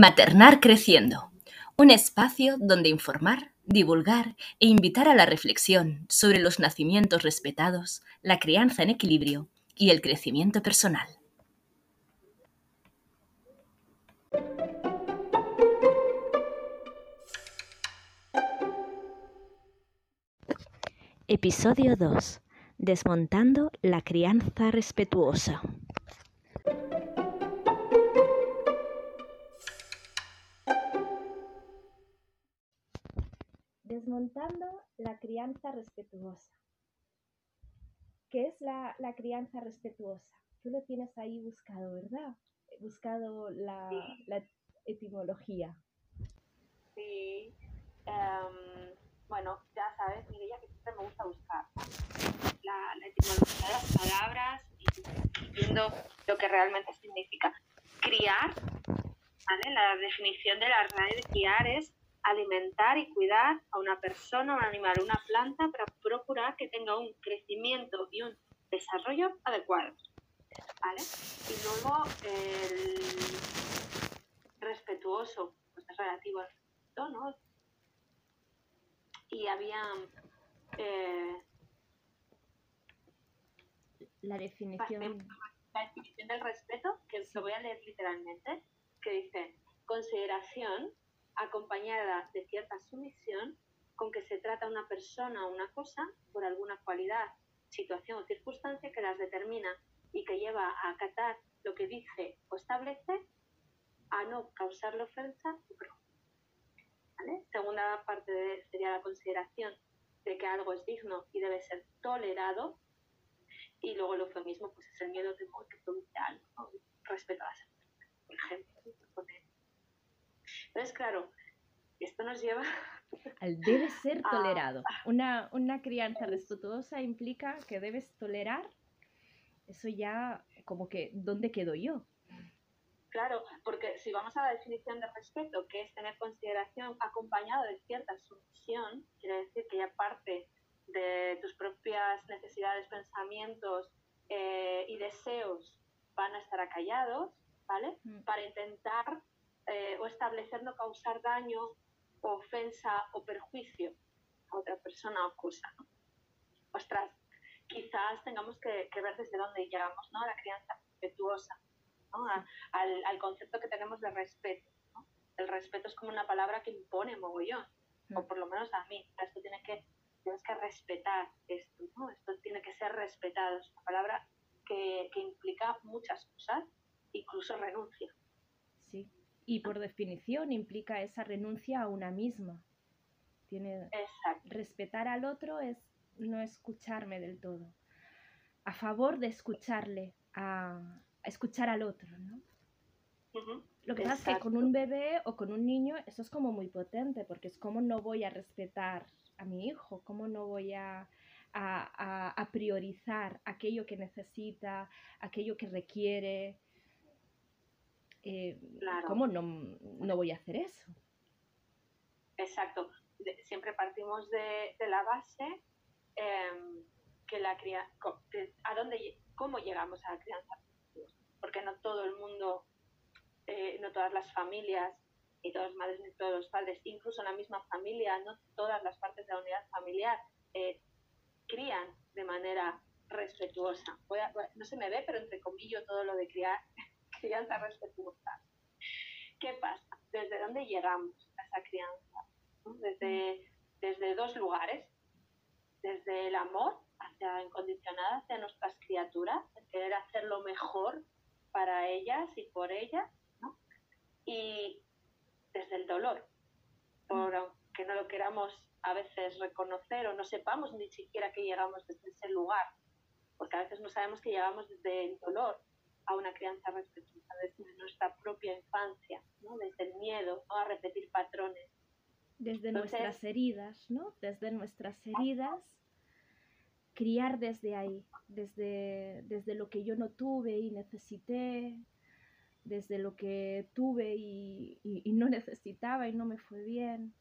Maternar Creciendo, un espacio donde informar, divulgar e invitar a la reflexión sobre los nacimientos respetados, la crianza en equilibrio y el crecimiento personal. Episodio 2. Desmontando la crianza respetuosa. Desmontando la crianza respetuosa. ¿Qué es la, la crianza respetuosa? Tú lo tienes ahí buscado, ¿verdad? He buscado la, la etimología. Sí. em, bueno, ya sabes, Mireia, que siempre me gusta buscar la, la etimología de las palabras y viendo lo que realmente significa. Criar, ¿vale? La definición de la RAE de criar es alimentar y cuidar a una persona, un animal, una planta para procurar que tenga un crecimiento y un desarrollo adecuados. ¿Vale? Y luego el respetuoso, pues es relativo al respeto, ¿no? Y había eh, La definición. la definición del respeto, que lo voy a leer literalmente, que dice consideración acompañada de cierta sumisión con que se trata una persona o una cosa por alguna cualidad, situación o circunstancia que las determina y que lleva a acatar lo que dice o establece, a no causarle ofensa o. ¿Vale? Segunda parte de- sería la consideración de que algo es digno y debe ser tolerado, y luego el eufemismo pues es el miedo temor que produce algo, ¿no? respeto a la salud, por ejemplo. Entonces, claro, esto nos lleva Al debe ser Ah. tolerado. Una, una crianza respetuosa implica que debes tolerar. Eso ya, como que, ¿dónde quedo yo? Claro, porque si vamos a la definición de respeto, que es tener consideración acompañado de cierta sumisión, quiere decir que ya parte de tus propias necesidades, pensamientos eh, y deseos van a estar acallados, ¿vale? Mm. Para intentar eh, o establecer no causar daño, ofensa o perjuicio a otra persona o cosa. ¿no? Ostras, quizás tengamos que, que ver desde dónde llegamos, ¿no? A la crianza respetuosa. ¿no? A- al, al concepto que tenemos de respeto. ¿no? El respeto es como una palabra que impone mogollón, o Mm. por lo menos a mí. Esto tiene que, tienes que respetar esto, ¿no? Esto tiene que ser respetado. Es una palabra que, que implica muchas cosas, incluso renuncia. Y por definición implica esa renuncia a una misma. Tiene, Exacto. respetar al otro es no escucharme del todo. A favor de escucharle, a, a escuchar al otro, ¿no? Lo que pasa es que con un bebé o con un niño eso es como muy potente, porque es como no voy a respetar a mi hijo, cómo no voy a- a- a priorizar aquello que necesita, aquello que requiere. Eh, Claro. ¿Cómo no, no voy a hacer eso? Exacto. De- siempre partimos de, de la base em, que la que- a dónde, cómo llegamos a la crianza, porque no todo el mundo, eh, no todas las familias, ni todas las madres ni todos los padres, incluso en la misma familia, no todas las partes de la unidad familiar eh, crían de manera respetuosa. Voy a- voy a- no se me ve, pero entre comillas todo lo de criar, crianza respetuosa. ¿Qué pasa? ¿Desde dónde llegamos a esa crianza? Desde, desde dos lugares. Desde el amor hacia incondicional hacia nuestras criaturas, el querer hacer lo mejor para ellas y por ellas, ¿no? Y desde el dolor, por aunque no lo queramos a veces reconocer o no sepamos ni siquiera que llegamos desde ese lugar, porque a veces no sabemos que llegamos desde el dolor a una crianza respetuosa, desde nuestra propia infancia, ¿no? desde el miedo ¿no? a repetir patrones. Desde Entonces- nuestras heridas, ¿no? Desde nuestras heridas, criar desde ahí, desde, desde lo que yo no tuve y necesité, desde lo que tuve y, y- y no necesitaba y no me fue bien.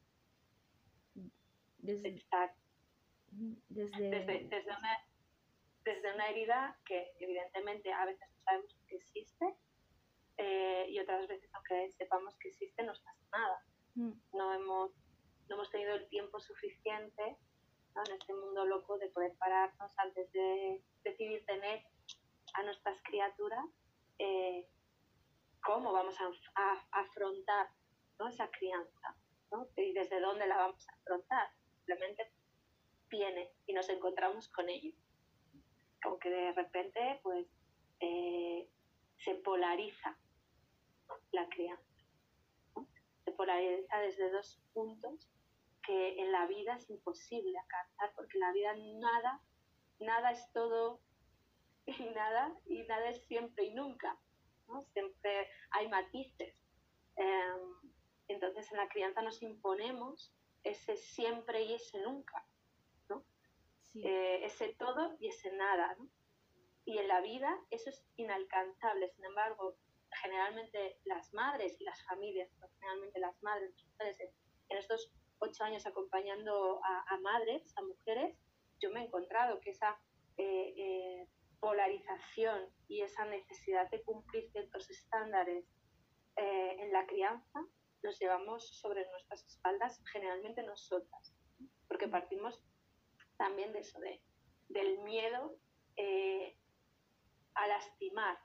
Desde, Exacto. desde, Desde, desde, una, desde una herida que evidentemente a veces no sabemos que existe, eh, y otras veces, aunque sepamos que existe, no pasa nada. Mm. No, hemos, no hemos tenido el tiempo suficiente en este mundo loco de poder pararnos antes de decidir tener a nuestras criaturas, eh, cómo vamos a, afrontar esa crianza y desde dónde la vamos a afrontar. Simplemente viene y nos encontramos con ello. Aunque de repente pues, eh, se polariza la crianza. Se polariza desde dos puntos que en la vida es imposible alcanzar, porque en la vida nada, nada es todo y nada, y nada es siempre y nunca. Siempre hay matices. Em, entonces en la crianza nos imponemos ese siempre y ese nunca. Eh, ese todo y ese nada. ¿no? Y en la vida eso es inalcanzable. Sin embargo, generalmente las madres y las familias, generalmente las madres, las mujeres, en estos ocho años acompañando a, madres, a mujeres, yo me he encontrado que esa eh, eh, polarización y esa necesidad de cumplir ciertos estándares eh, en la crianza los llevamos sobre nuestras espaldas generalmente nosotras, porque partimos también de eso, de, del miedo a lastimar,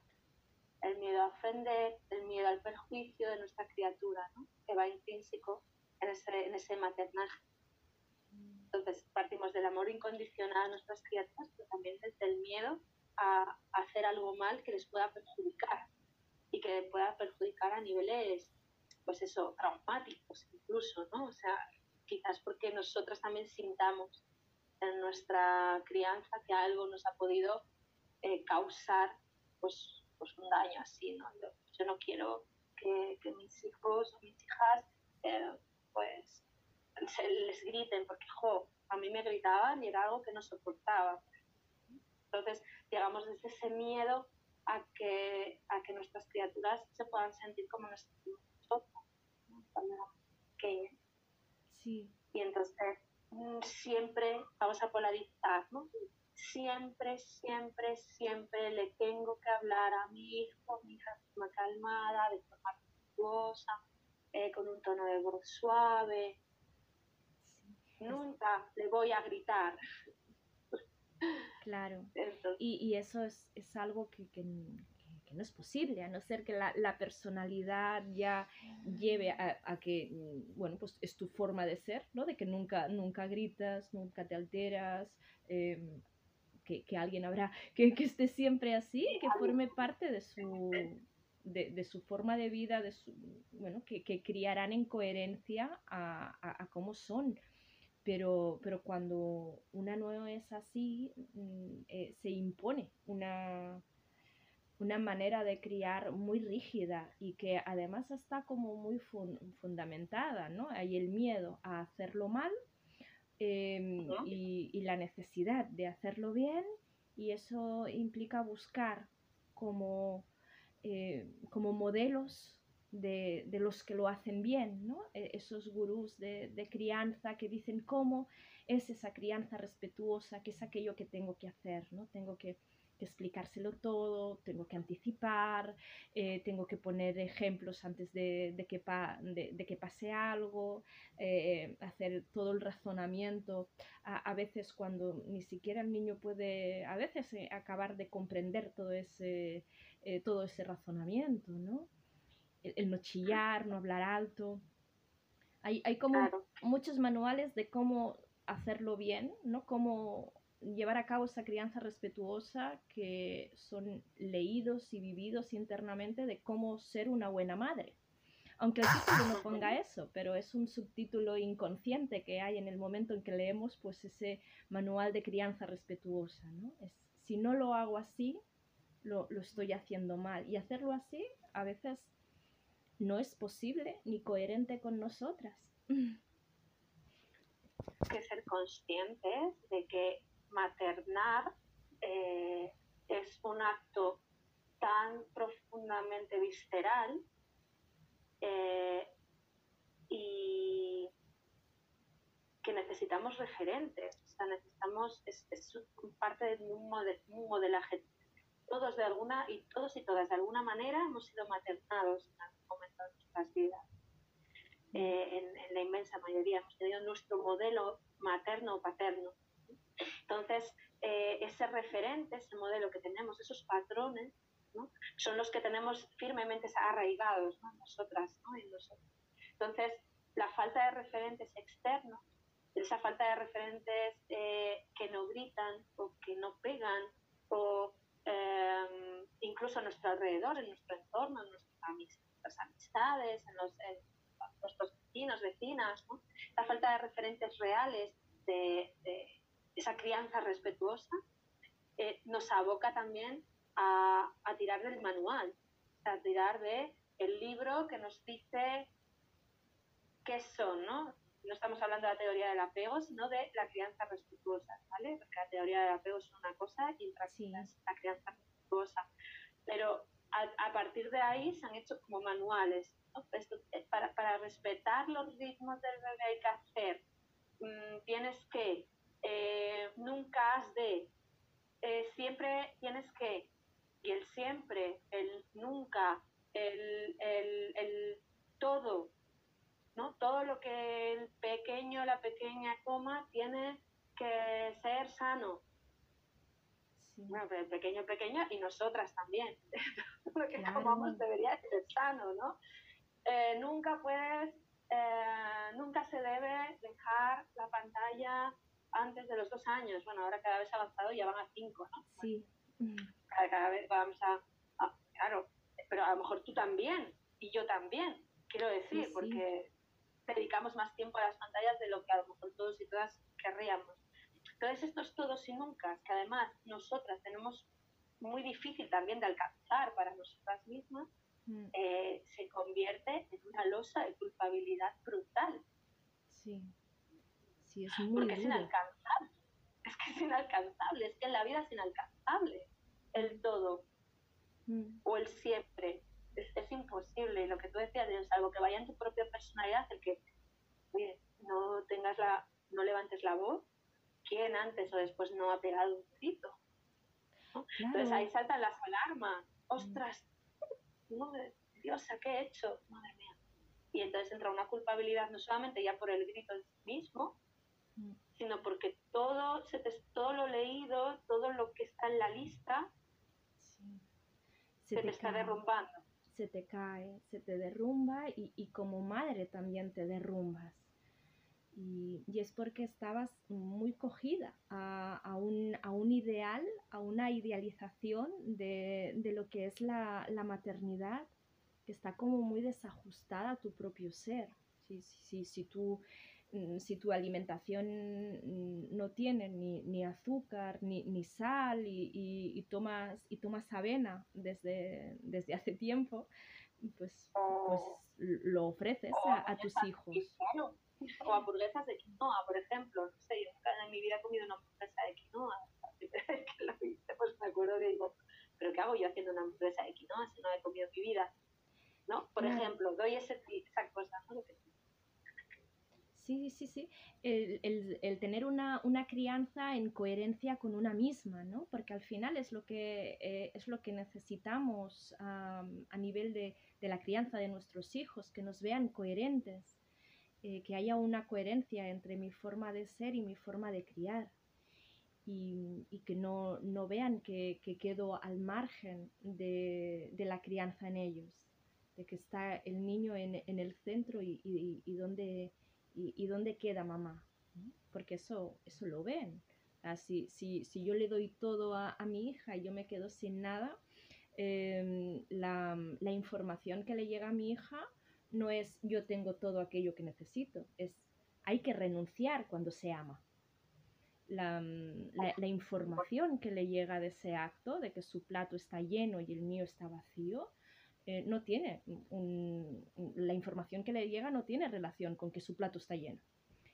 el miedo a ofender, el miedo al perjuicio de nuestra criatura, ¿no? que va intrínseco en ese, en ese maternaje. Entonces partimos del amor incondicional a nuestras criaturas, pero también desde el miedo a, hacer algo mal que les pueda perjudicar y que pueda perjudicar a niveles, pues eso, traumáticos incluso, ¿no? O sea, quizás porque nosotras también sintamos en nuestra crianza que algo nos ha podido eh, causar pues, pues un daño así, ¿no? Yo, no quiero que, que, mis hijos o mis hijas eh, pues se les griten, porque jo, a mí me gritaban y era algo que no soportaba. Entonces, llegamos desde ese miedo a que, a que nuestras criaturas se puedan sentir como nos sentimos nosotros, cuando pequeñas. Sí. Y entonces siempre vamos a polarizar, ¿no? Siempre, siempre, siempre le tengo que hablar a mi hijo, mi hija de forma calmada, de forma respetuosa, eh, con un tono de voz suave. Nunca le voy a gritar. Claro. y, eso es, algo que, no es posible, a no ser que la, personalidad ya lleve a, que, bueno, pues es tu forma de ser, ¿no? De que nunca, nunca gritas, nunca te alteras, em, que, alguien habrá que, que esté siempre así, que forme parte de su, de, su forma de vida, de su, bueno, que, criarán en coherencia a, cómo son. Pero, pero cuando una no es así, mm, eh, se impone una, una manera de criar muy rígida y que además está como muy fundamentada, ¿no? Hay el miedo a hacerlo mal em, y, y, la necesidad de hacerlo bien y eso implica buscar como eh, como modelos de, los que lo hacen bien, ¿no? E, esos gurús de, crianza que dicen cómo es esa crianza respetuosa, qué es aquello que tengo que hacer, ¿no? Tengo que, explicárselo todo, tengo que anticipar, eh, tengo que poner ejemplos antes de, que, de que, pase algo, eh, hacer todo el razonamiento. A, veces cuando ni siquiera el niño puede, a veces acabar de comprender todo ese eh, todo ese razonamiento, ¿no? El, no chillar, no hablar alto. Hay, hay como muchos manuales de cómo hacerlo bien, ¿no? Cómo llevar a cabo esa crianza respetuosa que son leídos y vividos internamente de cómo ser una buena madre. Aunque el título no ponga eso, pero es un subtítulo inconsciente que hay en el momento en que leemos pues ese manual de crianza respetuosa, ¿no? Es, si no lo hago así, lo, estoy haciendo mal. Y hacerlo así a veces no es posible ni coherente con nosotras. que ser conscientes de que maternar eh, es un acto tan profundamente visceral eh, y que necesitamos referentes, o sea, necesitamos, es, parte de un, modelaje todos de alguna, y todos y todas de alguna manera hemos sido maternados en algún momento de nuestras vidas. Eh, en, la inmensa mayoría hemos tenido nuestro modelo materno o paterno. Entonces, eh, ese referente, ese modelo que tenemos, esos patrones, son los que tenemos firmemente arraigados ¿no? nosotras ¿no? nosotros. Entonces, la falta de referentes externos, esa falta de referentes eh, que no gritan o que no pegan o em, incluso a nuestro alrededor, en nuestro entorno, en nuestras amistades, en, nuestros vecinos, vecinas, la falta de referentes reales de, esa crianza respetuosa eh, nos aboca también a, a, tirar del manual, a tirar de el libro que nos dice qué son, ¿no? No estamos hablando de la teoría del apego, sino de la crianza respetuosa, ¿vale? Porque la teoría del apego es una cosa y otra sí. es la crianza respetuosa. Pero a, a, partir de ahí se han hecho como manuales. ¿no? Eh, para, para, respetar los ritmos del bebé hay que hacer, mmm, tienes que, eh, nunca has de, eh, siempre tienes que, y el siempre, el nunca, el, el, el todo, ¿no? Todo lo que el pequeño, la pequeña coma tiene que ser sano. Bueno, pero el pequeño, pequeña y nosotras también. lo que comamos debería ser sano, ¿no? Eh, nunca puedes, eh, nunca se debe dejar la pantalla antes de los dos años. Bueno, ahora cada vez ha avanzado y ya van a cinco, ¿no? Sí. Cada, vez vamos a, Claro, pero a lo mejor tú también y yo también, quiero decir, porque dedicamos más tiempo a las pantallas de lo que a lo mejor todos y todas querríamos. Entonces, estos todos y nunca, que además nosotras tenemos muy difícil también de alcanzar para nosotras mismas, mm. eh, se convierte en una losa de culpabilidad brutal. Sí, sí, es muy Porque es inalcanzable. Es que es inalcanzable, es que en la vida es inalcanzable el todo mm. o el siempre es, imposible. Lo que tú decías, es algo que vaya en tu propia personalidad, el que no tengas la, no levantes la voz, ¿quién antes o después no ha pegado un grito? Entonces ahí saltan las alarmas. ¡Ostras! Dios, ¿qué he hecho? Madre mía. Y entonces entra una culpabilidad no solamente ya por el grito mismo, mm. Sino porque todo, se todo lo leído, todo lo que está en la lista, se, te está derrumbando se te cae, se te derrumba y, como madre también te derrumbas. Y, es porque estabas muy cogida a, un, ideal, a una idealización de, lo que es la, maternidad, que está como muy desajustada a tu propio ser. Si, si, si, tú si tu alimentación mm, no tiene ni, azúcar ni, sal y, tomas, y tomas avena desde, desde hace tiempo, pues, pues lo ofreces a, tus hijos. O hamburguesas de quinoa, por ejemplo. No sé, yo nunca en mi vida he comido una hamburguesa de quinoa. que lo hice, pues me acuerdo que digo, ¿pero qué hago yo haciendo una hamburguesa de quinoa si no he comido en mi vida? ¿No? Por ejemplo, doy ese, esa cosa, ¿no? Sí, sí, sí. El, tener una, crianza en coherencia con una misma, ¿no? Porque al final es lo que, eh, es lo que necesitamos a nivel de, la crianza de nuestros hijos, que nos vean coherentes, eh, que haya una coherencia entre mi forma de ser y mi forma de criar. Y, que no, vean que, quedo al margen de, la crianza en ellos, de que está el niño en, el centro y, y donde ¿Y, dónde queda mamá? Porque eso, eso lo ven. Así, si, si, yo le doy todo a, mi hija y yo me quedo sin nada, em, la, información que le llega a mi hija no es yo tengo todo aquello que necesito, es hay que renunciar cuando se ama. La, información que le llega de ese acto, de que su plato está lleno y el mío está vacío, eh, no tiene, la información que le llega no tiene relación con que su plato está lleno.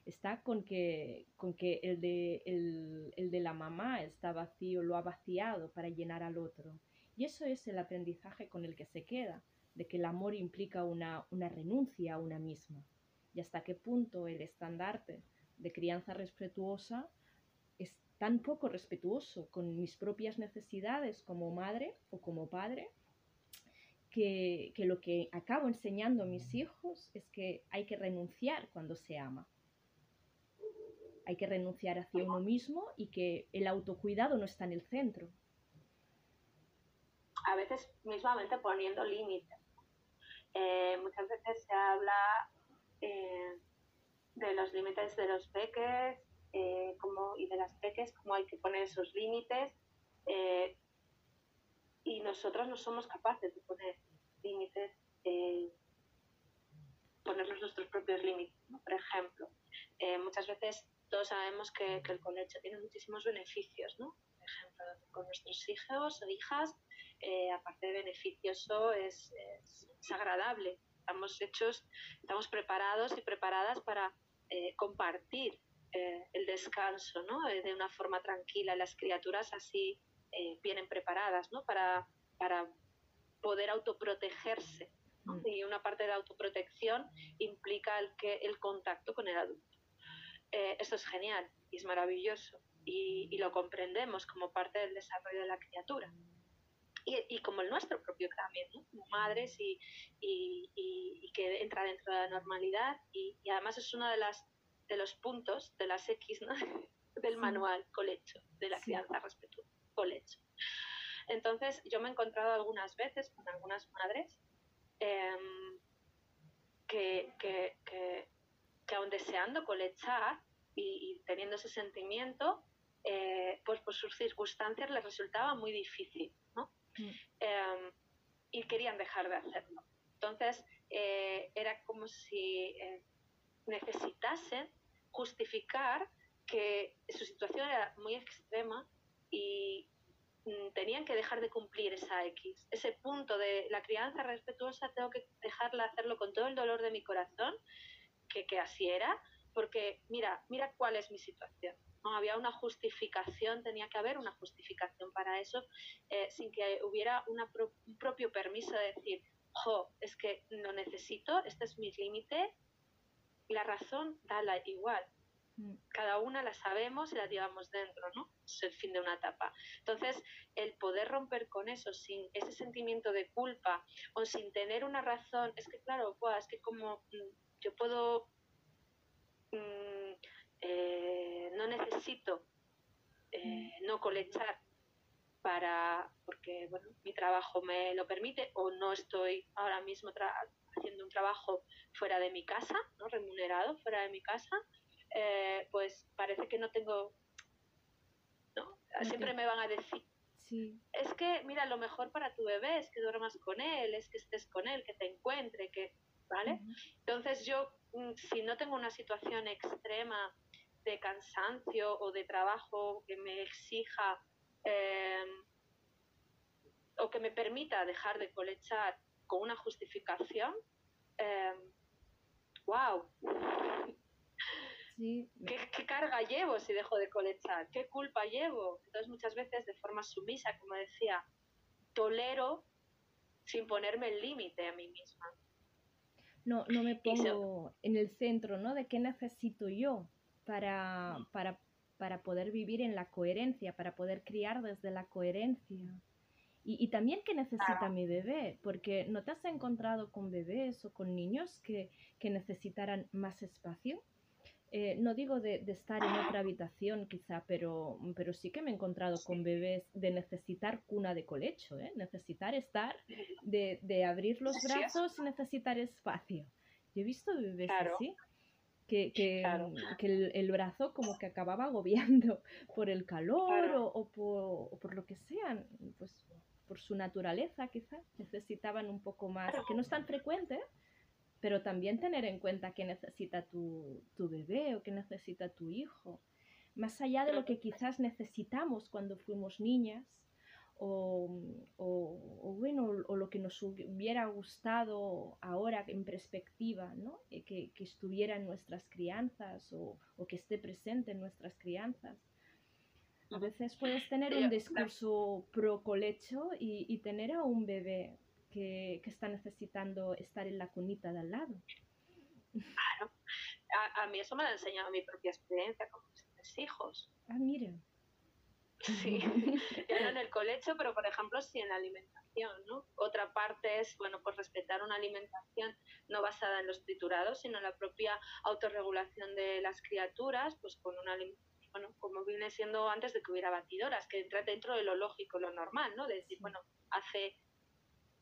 Está con que, con que el, de, el, de la mamá está vacío, lo ha vaciado para llenar al otro. Y eso es el aprendizaje con el que se queda, de que el amor implica una, una renuncia a una misma. Y hasta qué punto el estandarte de crianza respetuosa tan poco respetuoso con mis propias necesidades como madre o como padre, que, que, lo que acabo enseñando a mis hijos es que hay que renunciar cuando se ama. Hay que renunciar hacia uno mismo y que el autocuidado no está en el centro. A veces mismamente poniendo límites. Eh, muchas veces se habla eh, de los límites de los peques eh, como, y de las peques, cómo hay que poner esos límites. Y nosotros no somos capaces de poner límites, ponernos nuestros propios límites. Por ejemplo, muchas veces todos sabemos que, el colecho tiene muchísimos beneficios, ¿no? Por ejemplo, con nuestros hijos o hijas, aparte de beneficioso, es, es agradable estamos hechos, estamos preparados y preparadas para eh, compartir eh, el descanso ¿no? Eh, de una forma tranquila. Las criaturas así vienen preparadas ¿no? para, para poder autoprotegerse. Mm. Y una parte de autoprotección implica el, que, el contacto con el adulto. esto es genial y es maravilloso y, y lo comprendemos como parte del desarrollo de la criatura y, como el nuestro propio también, ¿no? como madres y, y, que entra dentro de la normalidad y, además es uno de, las, de los puntos de las X ¿no? del manual colecho, de la crianza respetuosa, colecho. Entonces yo me he encontrado algunas veces con algunas madres em, que, que, que, que, aun deseando colechar y, teniendo ese sentimiento, eh, pues por sus circunstancias les resultaba muy difícil, ¿no? Em, y querían dejar de hacerlo. Entonces, eh, era como si eh, necesitasen justificar que su situación era muy extrema y mm, tenían que dejar de cumplir esa X. Ese punto de la crianza respetuosa tengo que dejarla hacerlo con todo el dolor de mi corazón, que, que así era, porque mira, mira cuál es mi situación. ¿no? Había una justificación, tenía que haber una justificación para eso, eh, sin que hubiera un propio permiso de decir, jo, es que no necesito, este es mi límite, la razón, dala igual. Cada una la sabemos y la llevamos dentro, ¿no? Es el fin de una etapa. Entonces, el poder romper con eso sin ese sentimiento de culpa o sin tener una razón, es que claro, es que como mm, yo puedo mm, eh, no necesito eh, no colechar para porque bueno, mi trabajo me lo permite o no estoy ahora mismo haciendo un trabajo fuera de mi casa, ¿no? remunerado fuera de mi casa, eh, pues parece que no tengo, ¿no? Siempre me van a decir, es que mira, lo mejor para tu bebé es que duermas con él, es que estés con él, que te encuentre, que, ¿vale? Entonces yo, mm, si no tengo una situación extrema de cansancio o de trabajo que me exija em, o que me permita dejar de colechar con una justificación, wow. ¿Qué, carga llevo si dejo de colechar? ¿Qué culpa llevo? Entonces muchas veces de forma sumisa, como decía, tolero sin ponerme el límite a mí misma. No, no me pongo en el centro, ¿no? De qué necesito yo para, para, para poder vivir en la coherencia, para poder criar desde la coherencia. Y, y, también qué necesita mi bebé, porque no te has encontrado con bebés o con niños que, que necesitaran más espacio. Eh, no digo de, de, estar en otra habitación quizá, pero, pero sí que me he encontrado con bebés de necesitar cuna de colecho, ¿eh? necesitar estar, de, de abrir los brazos y necesitar espacio. Yo he visto bebés así que, que, que el, brazo como que acababa agobiando por el calor o, por, por, lo que sea, pues por su naturaleza quizá, necesitaban un poco más, que no es tan frecuente, pero también tener en cuenta que necesita tu, tu bebé o que necesita tu hijo, más allá de lo que quizás necesitamos cuando fuimos niñas o, o, bueno, o lo que nos hubiera gustado ahora en perspectiva, ¿no? Eh, que, que, estuviera en nuestras crianzas o, o, que esté presente en nuestras crianzas. A veces puedes tener un discurso pro colecho y, y tener a un bebé que, que, está necesitando estar en la cunita de al lado. Claro. A, a mí eso me lo ha enseñado mi propia experiencia con mis hijos. Ah, mira. Sí, ya no en el colecho, pero por ejemplo sí en la alimentación, ¿no? Otra parte es, bueno, pues respetar una alimentación no basada en los triturados, sino en la propia autorregulación de las criaturas, pues con una bueno, como viene siendo antes de que hubiera batidoras, que entra dentro de lo lógico, lo normal, ¿no? De decir, bueno, hace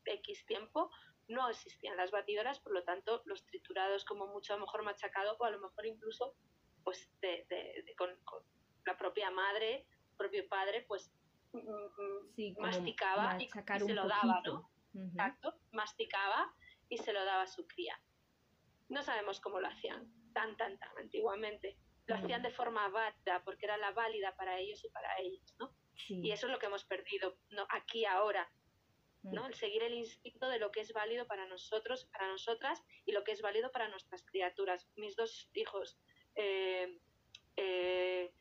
X tiempo no existían las batidoras, por lo tanto, los triturados como mucho a lo mejor machacado o a lo mejor incluso pues de, con, la propia madre, propio padre, pues mm, mm, masticaba y, se lo daba, ¿no? Exacto, masticaba y se lo daba a su cría. No sabemos cómo lo hacían, tan, tan, tan antiguamente. Lo hacían de forma válida, porque era la válida para ellos y para ellos, ¿no? Y eso es lo que hemos perdido, ¿no? Aquí ahora, ¿no? El seguir el instinto de lo que es válido para nosotros, para nosotras y lo que es válido para nuestras criaturas. Mis dos hijos eh, eh,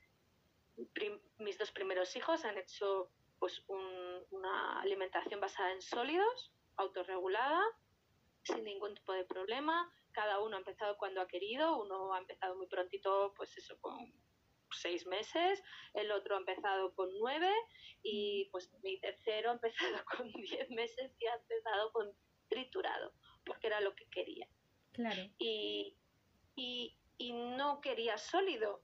mis dos primeros hijos han hecho pues una alimentación basada en sólidos, autorregulada, sin ningún tipo de problema. Cada uno ha empezado cuando ha querido, uno ha empezado muy prontito, pues eso, con seis meses, el otro ha empezado con nueve y pues mi tercero ha empezado con diez meses y ha empezado con triturado, porque era lo que quería. Claro. Y, y, y no quería sólido.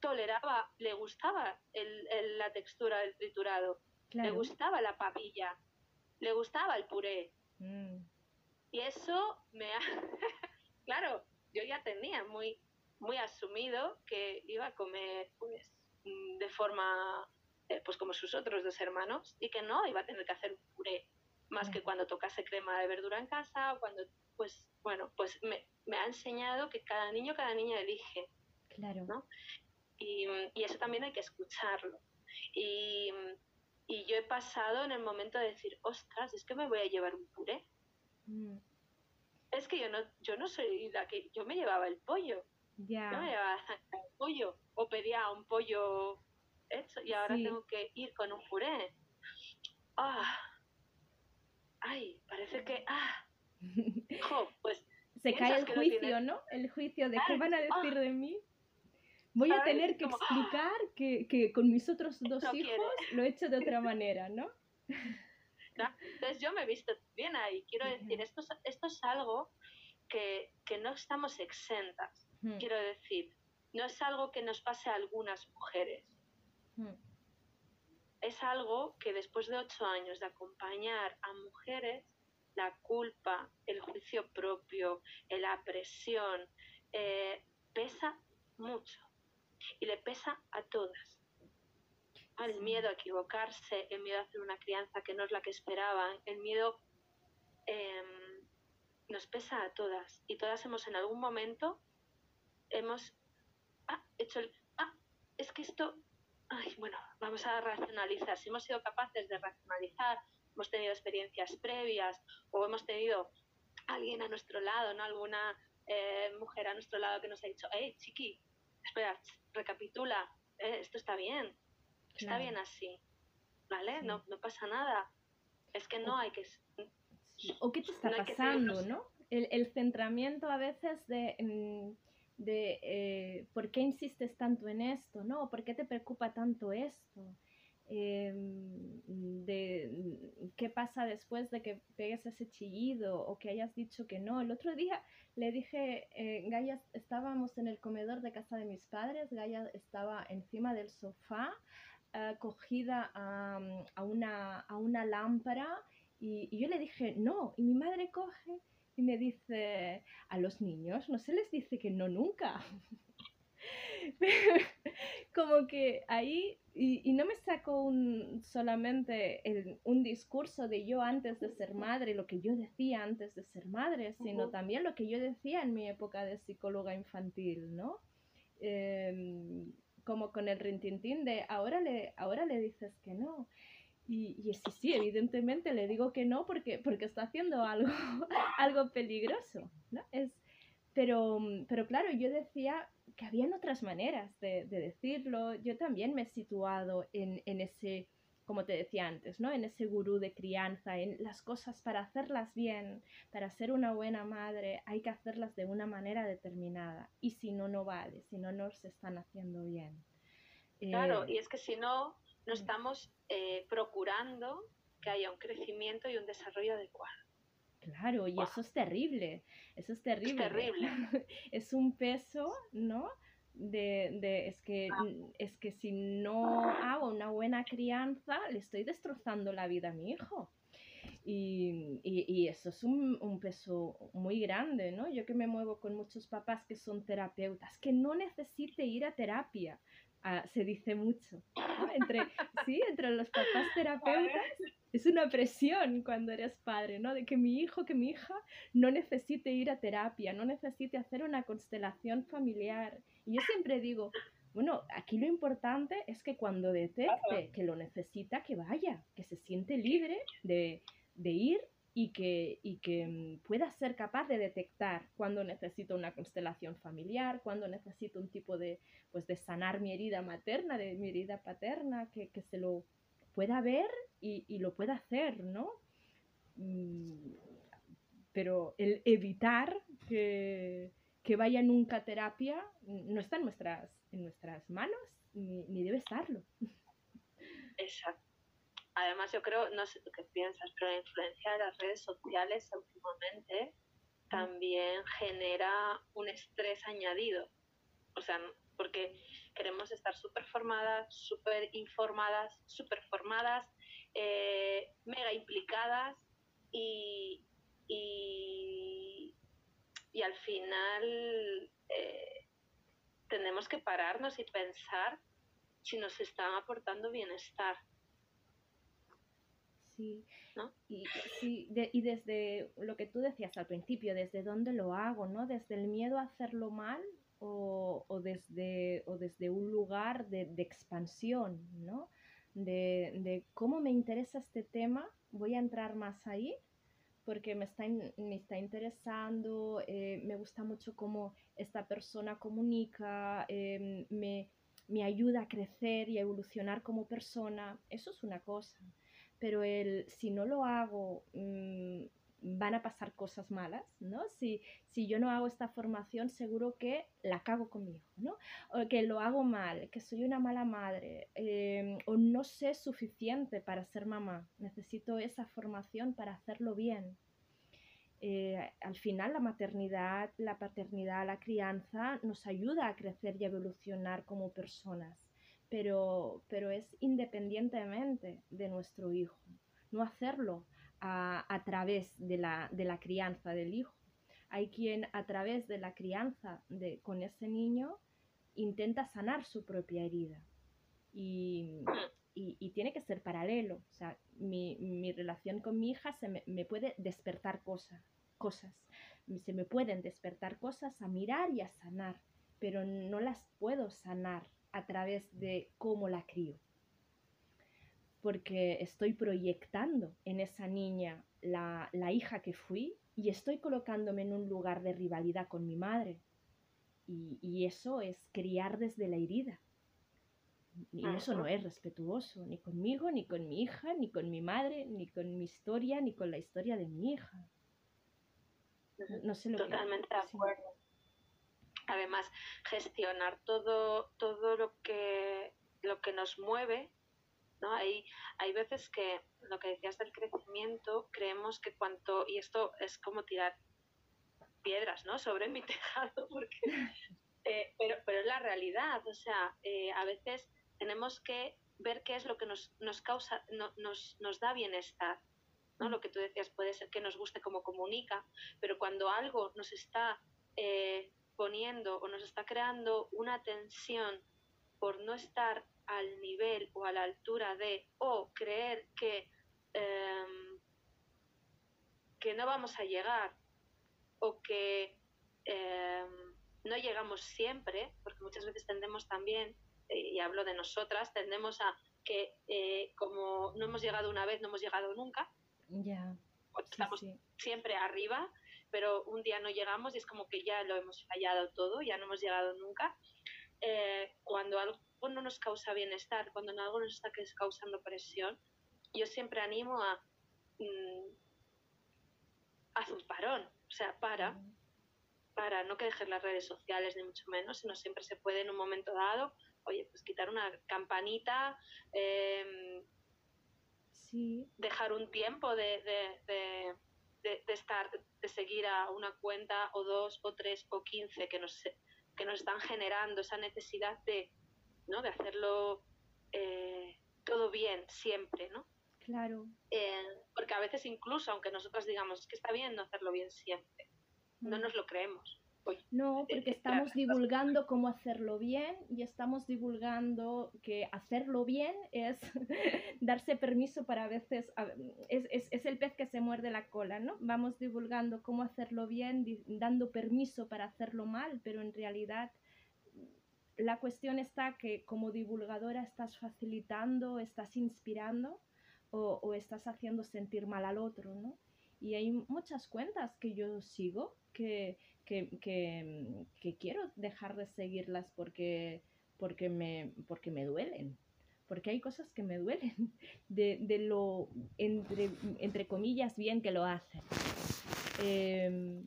Toleraba, le gustaba el, la textura del triturado, le gustaba la papilla, le gustaba el puré. Mm. Y eso me ha... claro, yo ya tenía muy, muy asumido que iba a comer pues, mm, de forma, eh, pues como sus otros dos hermanos, y que no iba a tener que hacer un puré, más que cuando tocase crema de verdura en casa o cuando, pues, bueno, pues me, me ha enseñado que cada niño, cada niña elige. Claro. ¿no? Y, y, eso también hay que escucharlo. Y, y, yo he pasado en el momento de decir, ostras, es que me voy a llevar un puré. Mm. Es que yo no, yo no soy la que. Yo me llevaba el pollo. Ya Yo me llevaba el pollo. O pedía un pollo hecho y ahora tengo que ir con un puré. ¡Ah! ¡Ay! Parece que. ¡Ah! pues se cae el juicio, ¿no? El juicio de qué van a decir de mí. Voy a tener que explicar que, que, con mis otros dos hijos lo he hecho de otra manera, ¿no? Entonces yo me he visto bien ahí. Quiero decir, esto es, esto es algo que, que no estamos exentas. Quiero decir, no es algo que nos pase a algunas mujeres. Es algo que después de ocho años de acompañar a mujeres la culpa, el juicio propio, la presión, eh, pesa mucho. Y le pesa a todas. El miedo a equivocarse, el miedo a hacer una crianza que no es la que esperaban, el miedo em, nos pesa a todas. Y todas hemos en algún momento hemos ah, hecho el ah, es que esto ay, bueno, vamos a racionalizar. Si hemos sido capaces de racionalizar hemos tenido experiencias previas o hemos tenido alguien a nuestro lado, ¿no? Alguna eh, mujer a nuestro lado que nos ha dicho, hey, chiqui, espera, recapitula, eh, esto está bien, está bien así, ¿vale? No, no pasa nada. Es que no hay que... ¿O qué te está pasando, no? El, el, centramiento a veces de... Mm, de eh, por qué insistes tanto en esto, ¿no? ¿Por qué te preocupa tanto esto? Em, de qué pasa después de que pegues ese chillido o que hayas dicho que no. El otro día le dije, eh, Gaia, estábamos en el comedor de casa de mis padres, Gaia estaba encima del sofá, uh, cogida a, a, una, a, una, lámpara y, y yo le dije, no, y mi madre coge y me dice, a los niños no se les dice que no nunca. como que ahí, y, no me saco un, solamente un discurso de yo antes de ser madre, lo que yo decía antes de ser madre, sino también lo que yo decía en mi época de psicóloga infantil, ¿no? Em, como con el rintintín de ahora le, ahora le dices que no. Y, y, sí, sí, evidentemente le digo que no porque, porque está haciendo algo, algo peligroso, ¿no? Es, pero, pero claro, yo decía que habían otras maneras de, decirlo. Yo también me he situado en, ese, como te decía antes, ¿no? En ese gurú de crianza, en las cosas para hacerlas bien, para ser una buena madre, hay que hacerlas de una manera determinada. Y si no, no vale, si no, no se están haciendo bien. Claro, Eh, y es que si no, no estamos eh, procurando que haya un crecimiento y un desarrollo adecuado. Claro, y eso es terrible, eso es Es terrible. terrible. Es un peso, ¿no? De, de- es que, Ah. es que si no hago una buena crianza, le estoy destrozando la vida a mi hijo. Y, y- y eso es un, un peso muy grande, ¿no? Yo que me muevo con muchos papás que son terapeutas, que no necesite ir a terapia, ah, se dice mucho. ¿no? Entre, sí, entre los papás terapeutas es una presión cuando eres padre, ¿no? De que mi hijo, que mi hija no necesite ir a terapia, no necesite hacer una constelación familiar. Y yo siempre digo, bueno, aquí lo importante es que cuando detecte que lo necesita, que vaya, que se siente libre de, de ir y que, y que mm, pueda ser capaz de detectar cuando necesito una constelación familiar, cuando necesito un tipo de, pues de sanar mi herida materna, de mi herida paterna, que, que se lo pueda ver y, y lo pueda hacer, ¿no? Mm, Pero el evitar que, que vaya nunca a terapia no está en nuestras, en nuestras manos, ni, ni debe estarlo. Exacto. Además, yo creo, no sé tú qué piensas, pero la influencia de las redes sociales últimamente también genera un estrés añadido. O sea, porque queremos estar súper formadas, súper informadas, súper formadas, eh, mega implicadas y, y, y al final eh, tenemos que pararnos y pensar si nos están aportando bienestar. Sí, ¿No? y, sí, de- y desde lo que tú decías al principio, desde dónde lo hago, ¿no? Desde el miedo a hacerlo mal o, o desde, o desde un lugar de, de expansión, ¿no? De, de cómo me interesa este tema, voy a entrar más ahí porque me está, in- me está interesando, eh, me gusta mucho cómo esta persona comunica, eh, me, me ayuda a crecer y a evolucionar como persona. Eso es una cosa pero el si no lo hago mm, van a pasar cosas malas, ¿no? Si, si yo no hago esta formación seguro que la cago conmigo, ¿no? O que lo hago mal, que soy una mala madre, eh, o no sé suficiente para ser mamá, necesito esa formación para hacerlo bien. Eh, al final la maternidad, la paternidad, la crianza nos ayuda a crecer y evolucionar como personas pero, pero es independientemente de nuestro hijo, no hacerlo a, a través de la, de la crianza del hijo. Hay quien a través de la crianza de, con ese niño intenta sanar su propia herida y, y, tiene que ser paralelo. O sea, mi, mi relación con mi hija se me, me puede despertar cosas, cosas, se me pueden despertar cosas a mirar y a sanar, pero no las puedo sanar a través de cómo la crío. Porque estoy proyectando en esa niña la, la, hija que fui y estoy colocándome en un lugar de rivalidad con mi madre. Y, y eso es criar desde la herida. Y eso no es respetuoso, ni conmigo, ni con mi hija, ni con mi madre, ni con mi historia, ni con la historia de mi hija. No sé lo Totalmente que... de acuerdo. Además, gestionar todo, todo lo que lo que nos mueve, ¿no? Hay, hay veces que lo que decías del crecimiento, creemos que cuanto, y esto es como tirar piedras, ¿no? Sobre mi tejado, porque, eh, pero, pero es la realidad, o sea, eh, a veces tenemos que ver qué es lo que nos, nos causa, no, nos, nos da bienestar, ¿no? Lo que tú decías puede ser que nos guste como comunica, pero cuando algo nos está eh, poniendo o nos está creando una tensión por no estar al nivel o a la altura de o creer que, eh, que no vamos a llegar o que eh, no llegamos siempre, porque muchas veces tendemos también, eh, y hablo de nosotras, tendemos a que eh, como no hemos llegado una vez, no hemos llegado nunca. Ya. Estamos sí, sí. siempre arriba, pero un día no llegamos y es como que ya lo hemos fallado todo, ya no hemos llegado nunca. Eh, cuando algo no nos causa bienestar, cuando algo nos está causando presión, yo siempre animo a mm, haz un parón, o sea, para, para no que dejes las redes sociales ni mucho menos, sino siempre se puede en un momento dado oye, pues quitar una campanita, em, dejar un tiempo de, estar, de seguir a una cuenta o dos o tres o quince que nos, que nos están generando esa necesidad de, ¿no? de hacerlo eh, todo bien siempre, ¿no? Claro. Eh, porque a veces incluso, aunque nosotras digamos que está bien no hacerlo bien siempre, no mm. nos lo creemos. No, porque estamos divulgando cómo hacerlo bien y estamos divulgando que hacerlo bien es darse permiso para a veces, es, es, es, el pez que se muerde la cola, ¿no? Vamos divulgando cómo hacerlo bien, dando permiso para hacerlo mal, pero en realidad la cuestión está que como divulgadora estás facilitando, estás inspirando o, o estás haciendo sentir mal al otro, ¿no? Y hay muchas cuentas que yo sigo que que, que, quiero dejar de seguirlas porque, porque, me, porque me duelen. Porque hay cosas que me duelen de, de lo, entre, entre, comillas, bien que lo hacen. Em,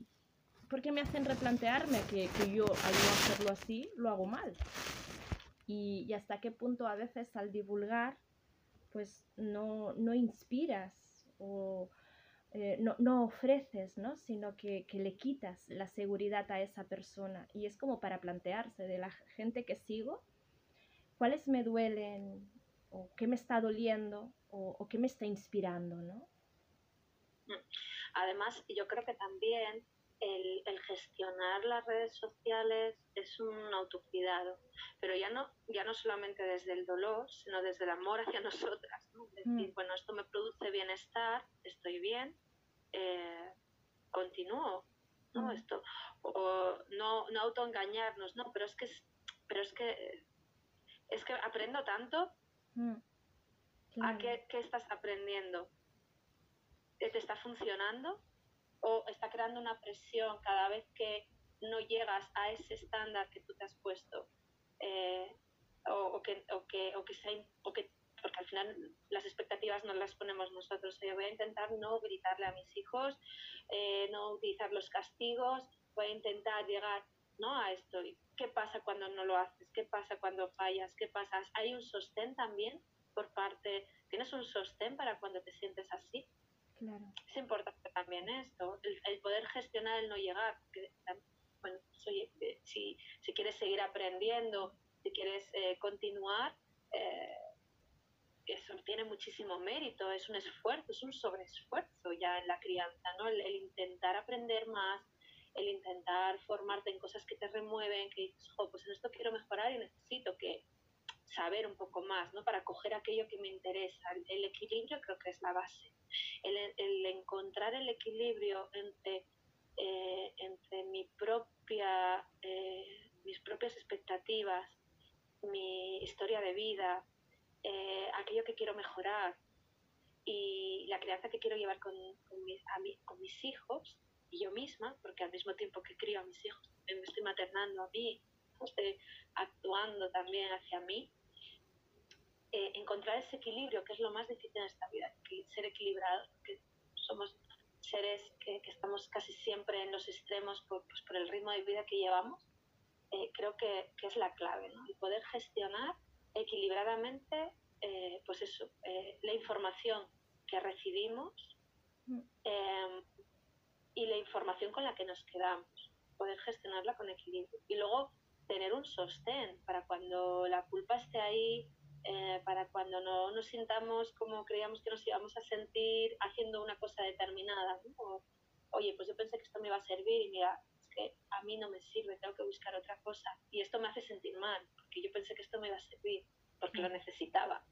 porque me hacen replantearme que, que yo al no hacerlo así, lo hago mal. Y, y, hasta qué punto a veces al divulgar, pues no, no inspiras o, eh, no, no, ofreces, ¿no? sino que, que, le quitas la seguridad a esa persona. Y es como para plantearse de la gente que sigo, cuáles me duelen, o qué me está doliendo, o, o qué me está inspirando, ¿no? Mm. Además, yo creo que también el, el, gestionar las redes sociales es un autocuidado, pero ya no, ya no solamente desde el dolor, sino desde el amor hacia nosotras. ¿no? Decir, mm. bueno, esto me produce bienestar, estoy bien, eh, continúo, ¿no? Esto, o no, no autoengañarnos, ¿no? Pero es que, pero es que, es que aprendo tanto. Mm. ¿A qué, qué estás aprendiendo? ¿Te está funcionando? ¿O está creando una presión cada vez que no llegas a ese estándar que tú te has puesto? Eh, o, que, o, que, o, que sea, o que porque al final las expectativas no las ponemos nosotros. Yo voy a intentar no gritarle a mis hijos, eh, no utilizar los castigos, voy a intentar llegar ¿no? a esto. ¿Qué pasa cuando no lo haces? ¿Qué pasa cuando fallas? ¿Qué pasa? ¿Hay un sostén también por parte? ¿Tienes un sostén para cuando te sientes así? Claro. Es importante también esto, el, poder gestionar el no llegar. bueno, eh, si, si, quieres seguir aprendiendo, si quieres eh, continuar, eh, eso tiene muchísimo mérito, es un esfuerzo, es un sobreesfuerzo ya en la crianza, ¿no? El, intentar aprender más, el intentar formarte en cosas que te remueven, que dices, pues en esto quiero mejorar y necesito que saber un poco más, ¿no? Para coger aquello que me interesa. El, equilibrio creo que es la base. El, encontrar el equilibrio entre, eh, entre mi propia, eh, mis propias expectativas, mi historia de vida, eh, aquello que quiero mejorar y la crianza que quiero llevar con, mis, con mis hijos y yo misma, porque al mismo tiempo que crío a mis hijos, me estoy maternando a mí, estoy actuando también hacia mí, eh, encontrar ese equilibrio, que es lo más difícil en esta vida, ser equilibrados, porque somos seres que, estamos casi siempre en los extremos por, pues, por el ritmo de vida que llevamos, eh, creo que, que, es la clave, ¿no? Y poder gestionar equilibradamente eh, pues eso, eh, la información que recibimos mm. em, y la información con la que nos quedamos, poder gestionarla con equilibrio. Y luego tener un sostén para cuando la culpa esté ahí, eh, para cuando no nos sintamos como creíamos que nos íbamos a sentir haciendo una cosa determinada. Oye, pues yo pensé que esto me iba a servir y mira, que a mí no me sirve, tengo que buscar otra cosa. Y esto me hace sentir mal, porque yo pensé que esto me iba a servir porque lo necesitaba.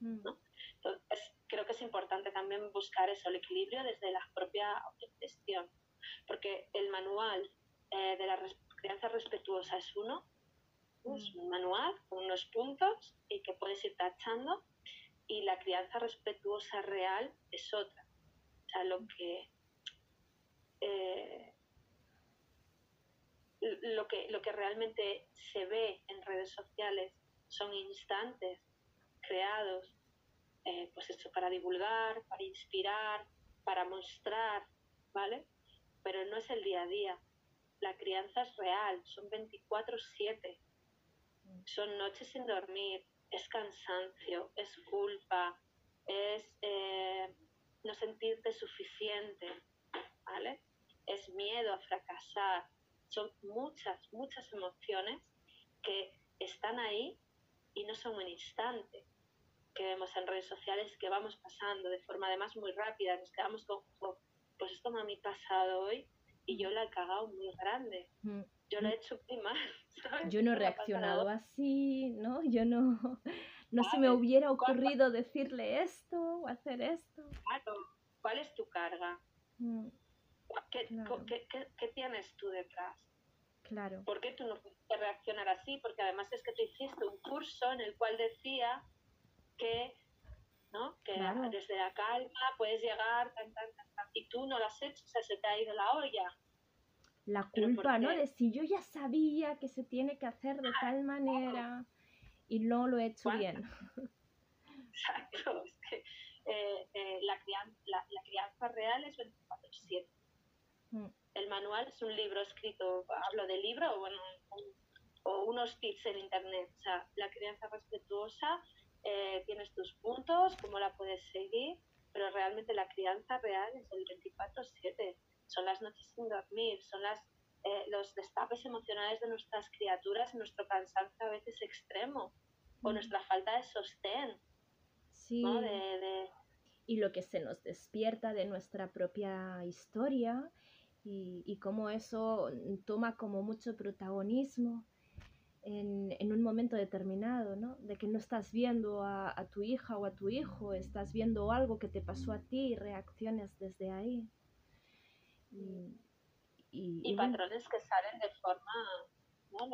Mm. ¿no? Entonces, creo que es importante también buscar eso, el equilibrio desde la propia gestión, porque el manual eh, de la crianza respetuosa es uno, es mm. un manual con unos puntos y que puedes ir tachando, y la crianza respetuosa real es otra. O sea, lo que... Eh, lo que, lo que realmente se ve en redes sociales son instantes creados, eh, pues eso, para divulgar, para inspirar, para mostrar, ¿vale? Pero no es el día a día. La crianza es real, son 24/7. Son noches sin dormir, es cansancio, es culpa, es eh, no sentirte suficiente, ¿vale? Es miedo a fracasar. Son muchas, muchas emociones que están ahí y no son un instante que vemos en redes sociales que vamos pasando de forma además muy rápida, nos quedamos con, pues esto me ha pasado hoy y yo la he cagado muy grande. Mm. Yo la he hecho muy mal. Yo no he reaccionado así, ¿no? Yo no, no se me hubiera ocurrido decirle esto o hacer esto. Claro, ¿cuál es tu carga? Mm. ¿Qué, ¿qué, tienes tú detrás? Claro. ¿Por qué tú no puedes reaccionar así? Porque además es que tú hiciste un curso en el cual decía que, ¿no? que desde la calma puedes llegar y tú no lo has hecho, o sea, se te ha ido la olla. La culpa, ¿no? De si yo ya sabía que se tiene que hacer de tal manera y no lo he hecho bien. Exacto, es que eh, eh, la, crianza, la, crianza real es 24-7. Mm. El manual es un libro escrito, hablo de libro o, bueno, o unos tips en internet. O sea, la crianza respetuosa eh, tienes tus puntos, cómo la puedes seguir, pero realmente la crianza real es el 24/7. Son las noches sin dormir, son las, eh, los destapes emocionales de nuestras criaturas, nuestro cansancio a veces extremo o mm. nuestra falta de sostén. Sí. Y lo que se nos despierta de nuestra propia historia y, y cómo eso toma como mucho protagonismo en, un momento determinado, ¿no? De que no estás viendo a, tu hija o a tu hijo, estás viendo algo que te pasó a ti y reacciones desde ahí. Y, patrones que salen de forma, ¿no?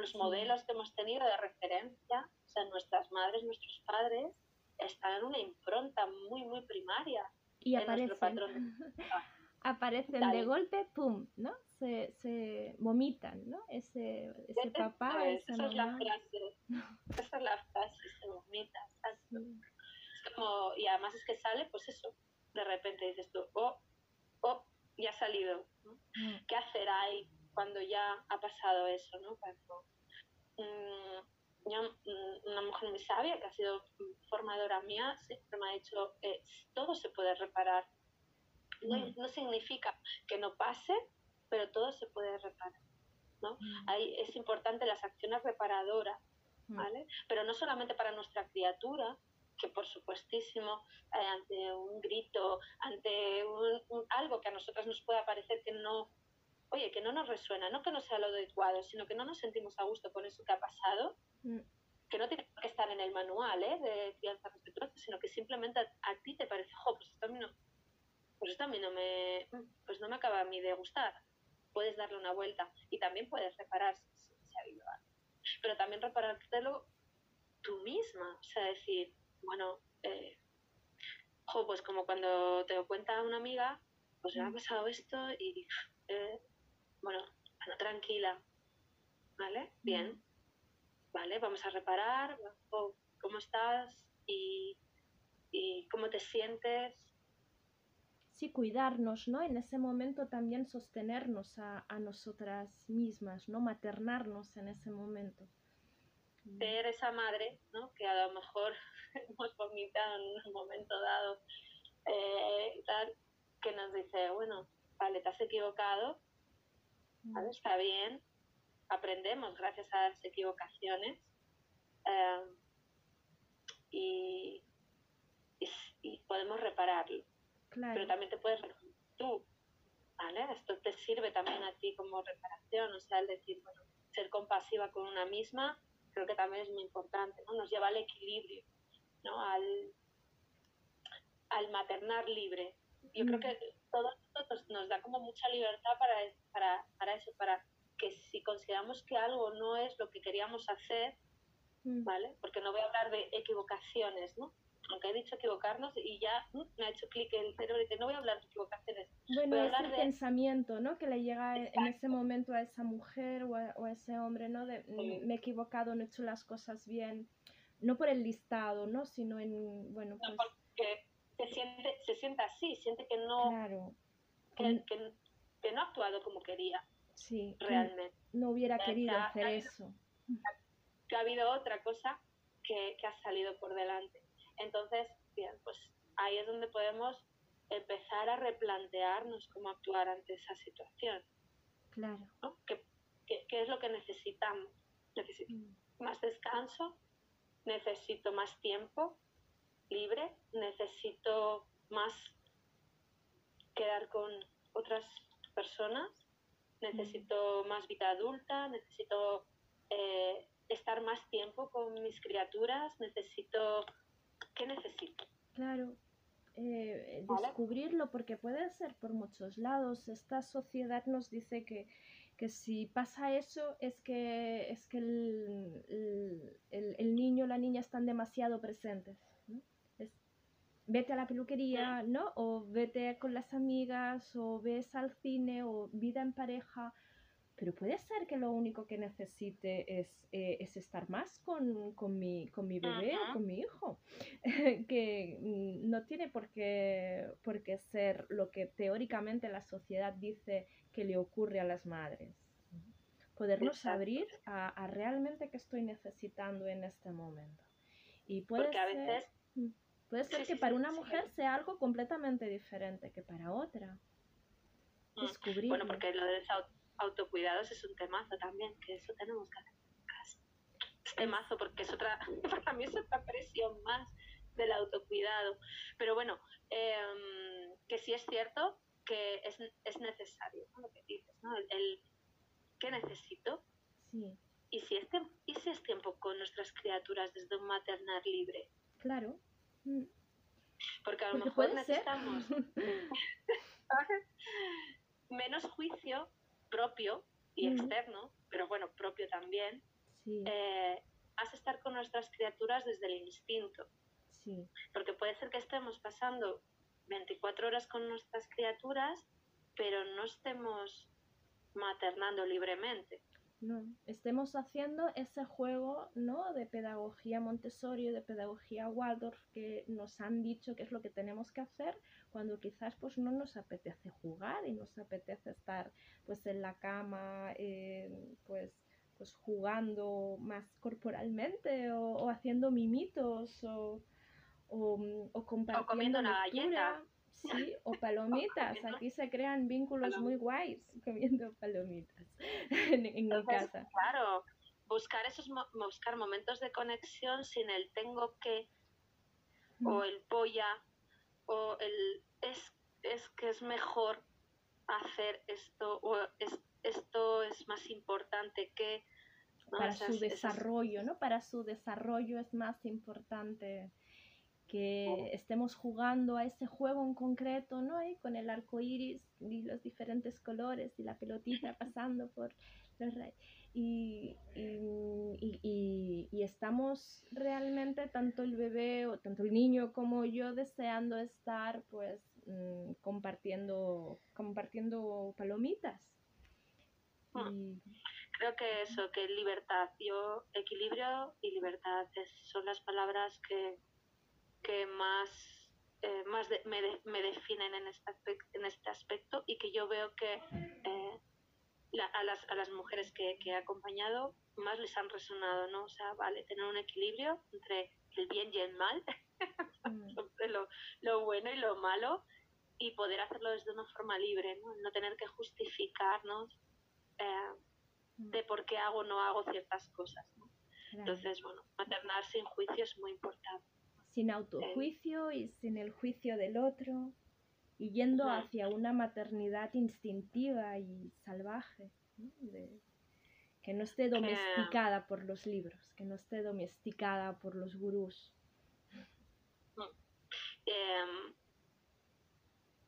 los modelos que hemos tenido de referencia, o sea, nuestras madres, nuestros padres, están en una impronta muy, muy primaria. Y aparecen. aparecen de golpe, ¡pum! ¿no? Se, se vomitan, ¿no? Ese, ese papá, esa, es la frase. Esa es la frase, se vomita. Es como, y además es que sale, pues eso, de repente dices tú, oh, oh, ya ha salido. Mm. ¿Qué hacer ahí cuando ya ha pasado eso, no? Cuando, mm, mm, una mujer muy sabia que ha sido formadora mía siempre me ha dicho, eh, todo se puede reparar Mm. No, significa que no pase, pero todo se puede reparar. ¿no? Mm. Ahí es importante las acciones reparadoras, mm. ¿vale? Pero no solamente para nuestra criatura, que por supuestísimo, eh, ante un grito, ante algo que a nosotras nos pueda parecer que no, oye, que no nos resuena, no que no sea lo adecuado, sino que no nos sentimos a gusto con eso que ha pasado, que no tiene que estar en el manual ¿eh? de crianza respetuosa, sino que simplemente a, ti te parece, jo, pues esto a mí no, pues esto a mí no me, pues no me acaba a mí de gustar. Puedes darle una vuelta y también puedes reparar si, ha habido Pero también reparártelo tú misma, o sea, decir, bueno, eh, pues como cuando te lo cuenta una amiga, pues me ha mm. pasado esto y, eh, bueno, tranquila, ¿vale? Bien, mm. ¿vale? Vamos a reparar, ¿cómo estás? Y, y cómo te sientes, sí cuidarnos, ¿no? En ese momento también sostenernos a, nosotras mismas, ¿no? Maternarnos en ese momento. Ser esa madre, ¿no? Que a lo mejor hemos vomitado en un momento dado, eh, tal, que nos dice, bueno, vale, te has equivocado, ¿vale? Está bien, aprendemos gracias a las equivocaciones eh, y, y podemos repararlo. Pero también te puedes tú, ¿vale? Esto te sirve también a ti como reparación, o sea, el decir, bueno, ser compasiva con una misma, creo que también es muy importante, ¿no? Nos lleva al equilibrio, ¿no? Al, al maternar libre. Yo creo mm. que todo esto nos, da como mucha libertad para, para, para eso, para que si consideramos que algo no es lo que queríamos hacer, mm. ¿vale? Porque no voy a hablar de equivocaciones, ¿no? Aunque he dicho equivocarnos y ya mm, me ha hecho clic el cerebro y dice, no voy a hablar de equivocaciones. Bueno, es el pensamiento, ¿no? Que le llega en ese momento a esa mujer o a, ese hombre, ¿no? De, mm, me he equivocado, no he hecho las cosas bien. No por el listado, ¿no? Sino en, bueno, pues... porque se siente, se siente así, siente que no... Claro. Que, que, no ha actuado como quería. Sí. Realmente. No hubiera querido hacer eso. que ha habido otra cosa que, que ha salido por delante. Entonces, bien, pues ahí es donde podemos empezar a replantearnos cómo actuar ante esa situación. Claro. ¿Qué, qué, es lo que necesitamos? Necesito mm. más descanso, necesito más tiempo libre, necesito más quedar con otras personas, necesito mm. más vida adulta, necesito eh, estar más tiempo con mis criaturas, necesito... Claro, eh, descubrirlo porque puede ser por muchos lados. Esta sociedad nos dice que, que si pasa eso es que, es que el, el, el, niño o la niña están demasiado presentes. vete a la peluquería, ¿no? O vete con las amigas, o ves al cine, o vida en pareja pero puede ser que lo único que necesite es, eh, es estar más con, con, mi, con mi bebé o con mi hijo, que mm, no tiene por qué, por qué ser lo que teóricamente la sociedad dice que le ocurre a las madres. Podernos abrir a, a, realmente qué estoy necesitando en este momento. Y puede ser, mm, puede ser que para una mujer sea algo completamente diferente que para otra. Descubrir. Bueno, porque lo de autocuidados es un temazo también, que eso tenemos que hacer Es temazo porque es otra, para mí es otra presión más del autocuidado. Pero bueno, em, que sí es cierto que es, es necesario, Lo que dices, ¿no? El, ¿qué necesito? Sí. ¿Y si, es ¿Y si es tiempo con nuestras criaturas desde un maternar libre? Claro. Mm. Porque a lo mejor necesitamos menos juicio propio y externo, pero bueno, propio también, sí. eh, estar con nuestras criaturas desde el instinto. Sí. Porque puede ser que estemos pasando 24 horas con nuestras criaturas, pero no estemos maternando libremente. No, estemos haciendo ese juego ¿no? de pedagogía Montessori, de pedagogía Waldorf, que nos han dicho que es lo que tenemos que hacer, cuando quizás pues no nos apetece jugar y nos apetece estar pues en la cama, eh, pues, pues jugando más corporalmente o, haciendo mimitos o, o, o compartiendo o comiendo una galleta. Sí, o palomitas. Aquí se crean vínculos muy guays comiendo palomitas en, en mi casa. Claro, buscar esos buscar momentos de conexión sin el tengo que o el polla o el es, es que es mejor hacer esto o es, esto es más importante que para su desarrollo, ¿no? Para su desarrollo es más importante que estemos jugando a ese juego en concreto, ¿no? Y con el arco iris y los diferentes colores y la pelotita pasando por los rayos. Y, y, y, estamos realmente, tanto el bebé o tanto el niño como yo, deseando estar pues mm, compartiendo, compartiendo palomitas. Ah, creo que eso, que libertad, yo, equilibrio y libertad son las palabras que que más, eh, más me, me, definen en este, en este aspecto y que yo veo que eh, a, las, a las mujeres que, que, he acompañado más les han resonado, ¿no? O sea, vale, tener un equilibrio entre el bien y el mal, mm. lo, lo, bueno y lo malo, y poder hacerlo desde una forma libre, ¿no? No tener que justificarnos eh, mm. de por qué hago o no hago ciertas cosas, ¿no? Entonces, bueno, maternar sin juicio es muy importante sin autojuicio y sin el juicio del otro, y yendo hacia una maternidad instintiva y salvaje, que no esté domesticada por los libros, que no esté domesticada por los gurús. Em,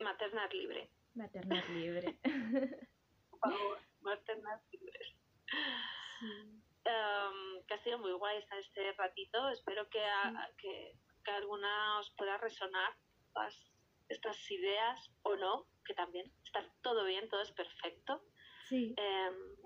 maternar libre. Maternar libre. Por favor, maternar libre. Em, que ha sido muy guay este ratito. Espero que, que que alguna os pueda resonar estas ideas o no, que también está todo bien, todo es perfecto. Em,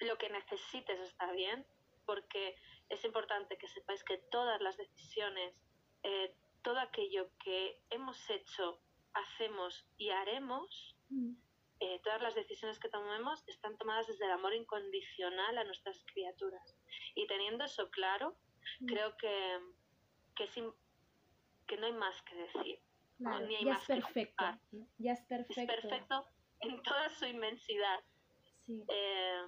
lo que necesites está bien, porque es importante que sepáis que todas las decisiones, eh, todo aquello que hemos hecho, hacemos y haremos, mm. eh, todas las decisiones que tomemos están tomadas desde el amor incondicional a nuestras criaturas. Y teniendo eso claro, mm. creo que, que, que no hay más que decir. ya es perfecto. Ya es perfecto. Es perfecto en toda su inmensidad. Eh,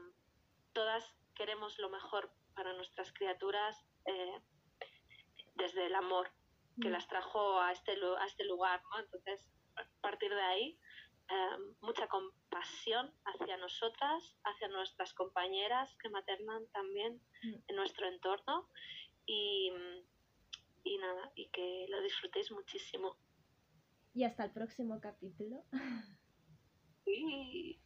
todas queremos lo mejor para nuestras criaturas eh, desde el amor que mm. las trajo a este, a este lugar. ¿no? Entonces, a partir de ahí, eh, mucha compasión hacia nosotras, hacia nuestras compañeras que maternan también mm. en nuestro entorno y, y nada, y que lo disfrutéis muchísimo. Y hasta el próximo capítulo. Sí.